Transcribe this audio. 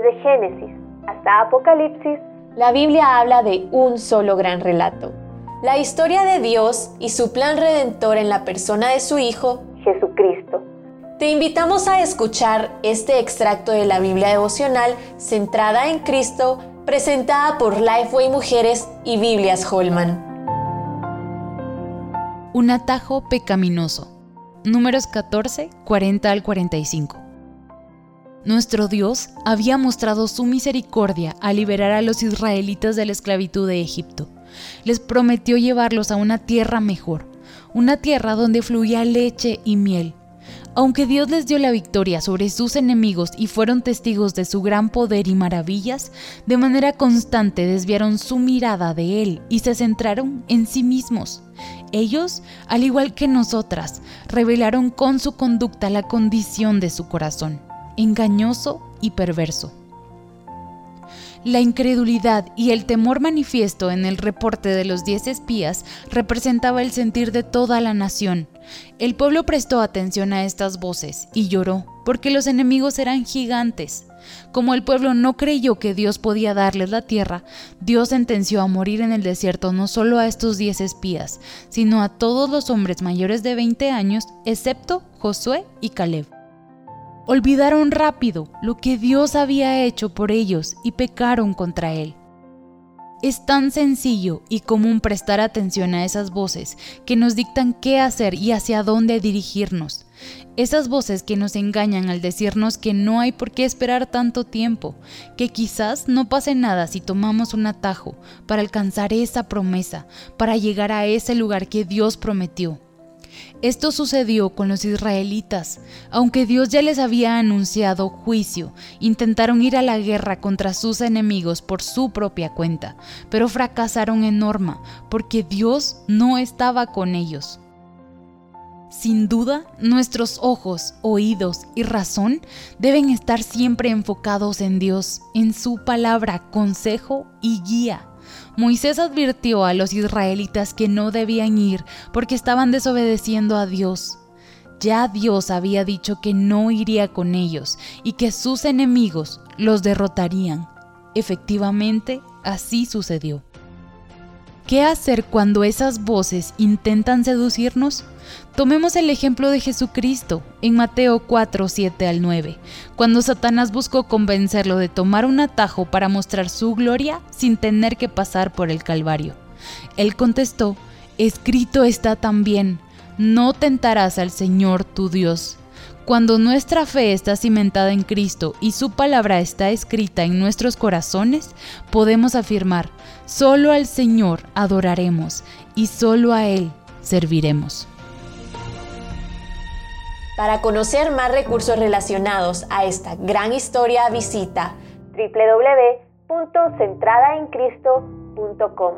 Desde Génesis hasta Apocalipsis, la Biblia habla de un solo gran relato. La historia de Dios y su plan redentor en la persona de su Hijo, Jesucristo. Te invitamos a escuchar este extracto de la Biblia devocional centrada en Cristo, presentada por Lifeway Mujeres y Biblias Holman. Un atajo pecaminoso. Números 14, 40 al 45. Nuestro Dios había mostrado su misericordia al liberar a los israelitas de la esclavitud de Egipto. Les prometió llevarlos a una tierra mejor, una tierra donde fluía leche y miel. Aunque Dios les dio la victoria sobre sus enemigos y fueron testigos de su gran poder y maravillas, de manera constante desviaron su mirada de Él y se centraron en sí mismos. Ellos, al igual que nosotras, revelaron con su conducta la condición de su corazón engañoso y perverso. La incredulidad y el temor manifiesto en el reporte de los diez espías representaba el sentir de toda la nación. El pueblo prestó atención a estas voces y lloró, porque los enemigos eran gigantes. Como el pueblo no creyó que Dios podía darles la tierra, Dios sentenció a morir en el desierto no solo a estos diez espías, sino a todos los hombres mayores de 20 años, excepto Josué y Caleb. Olvidaron rápido lo que Dios había hecho por ellos y pecaron contra Él. Es tan sencillo y común prestar atención a esas voces que nos dictan qué hacer y hacia dónde dirigirnos. Esas voces que nos engañan al decirnos que no hay por qué esperar tanto tiempo, que quizás no pase nada si tomamos un atajo para alcanzar esa promesa, para llegar a ese lugar que Dios prometió. Esto sucedió con los israelitas. Aunque Dios ya les había anunciado juicio, intentaron ir a la guerra contra sus enemigos por su propia cuenta, pero fracasaron en Norma porque Dios no estaba con ellos. Sin duda, nuestros ojos, oídos y razón deben estar siempre enfocados en Dios, en su palabra, consejo y guía. Moisés advirtió a los israelitas que no debían ir porque estaban desobedeciendo a Dios. Ya Dios había dicho que no iría con ellos y que sus enemigos los derrotarían. Efectivamente, así sucedió. ¿Qué hacer cuando esas voces intentan seducirnos? Tomemos el ejemplo de Jesucristo en Mateo 4, 7 al 9, cuando Satanás buscó convencerlo de tomar un atajo para mostrar su gloria sin tener que pasar por el Calvario. Él contestó, escrito está también, no tentarás al Señor tu Dios. Cuando nuestra fe está cimentada en Cristo y su palabra está escrita en nuestros corazones, podemos afirmar, solo al Señor adoraremos y solo a Él serviremos. Para conocer más recursos relacionados a esta gran historia, visita www.centradaencristo.com.